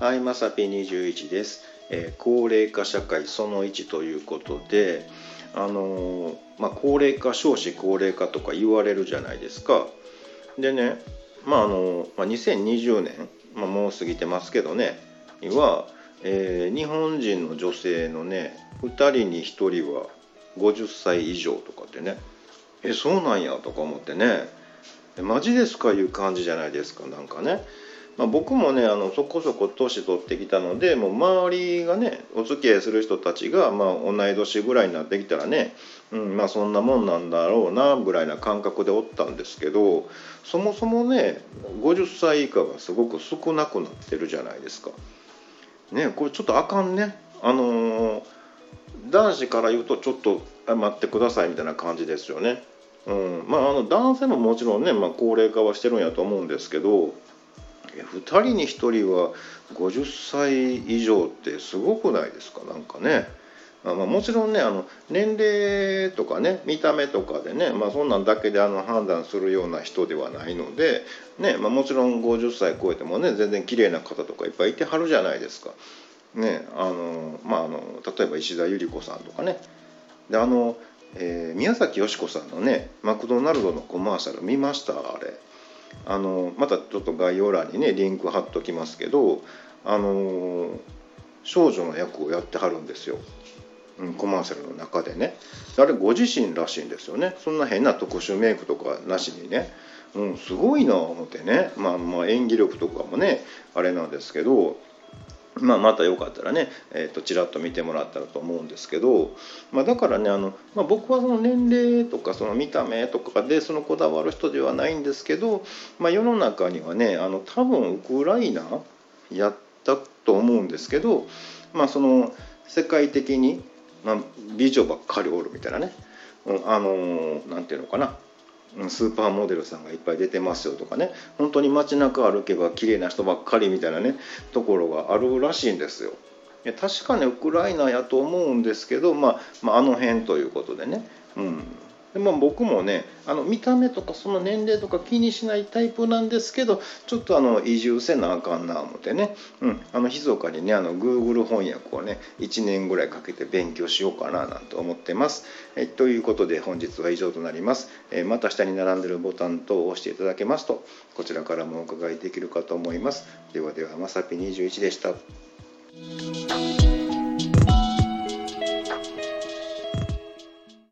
はい、まさぴ21です、えー高齢化社会その1ということで、あのーまあ、高齢化少子高齢化とか言われるじゃないですか。でね、まああのまあ、2020年、まあ、もう過ぎてますけどねには、え日本人の女性のね2人に1人は50歳以上とかってねえそうなんやとか思ってねマジですかいう感じじゃないですかなんかね。まあ、僕もねあのそこそこ年取ってきたのでもう周りがねお付き合いする人たちが、まあ、同い年ぐらいになってきたらね、うん、まあそんなもんなんだろうなぐらいな感覚でおったんですけどそもそもね50歳以下がすごく少なくなってるじゃないですか。ねこれちょっとあかんね。あのー男子から言うとちょっと待ってくださいみたいな感じですよね。うん、まああの男性ももちろんね、まあ、高齢化はしてるんやと思うんですけどいや2人に1人は50歳以上ってすごくないですか？なんかね。あまあ、もちろんねあの年齢とかね見た目とかでね、まあ、そんなんだけであの判断するような人ではないので、ねまあ、もちろん50歳超えてもね全然綺麗な方とかいっぱいいてはるじゃないですか。ねあのまあ、あの例えば石田ゆり子さんとかねであの、えー宮崎美子さんのねマクドナルドのコマーシャル見ました？あれあのまたちょっと概要欄にねリンク貼っときますけどあの少女の役をやってはるんですよ、うん、コマーシャルの中でね。あれご自身らしいんですよね。そんな変な特殊メイクとかなしにね、うん、すごいな思ってね、まあ、まあ演技力とかもねあれなんですけどまあ、またよかったらね、えー、とちらっと見てもらったらと思うんですけど、まあ、だからねあの、まあ、僕はその年齢とかその見た目とかでそのこだわる人ではないんですけど、まあ、世の中にはねあの多分ウクライナやったと思うんですけど、まあ、その世界的に、まあ、美女ばっかりおるみたいなね、うんあのなんていうのかなスーパーモデルさんがいっぱい出てますよとかね。本当に街中歩けば綺麗な人ばっかりみたいなねところがあるらしいんですよ。確かにウクライナやと思うんですけど、まあ、まああの辺ということでね、うん。でまあ、僕もねあの見た目とかその年齢とか気にしないタイプなんですけどちょっとあの移住せなあかんな思ってね、うん、あの密かにねあの Google 翻訳をね1年ぐらいかけて勉強しようかななんて思ってます。えということで本日は以上となります。えまた下に並んでるボタン等を押していただけますとこちらからもお伺いできるかと思います。ではではまさぴ21でした。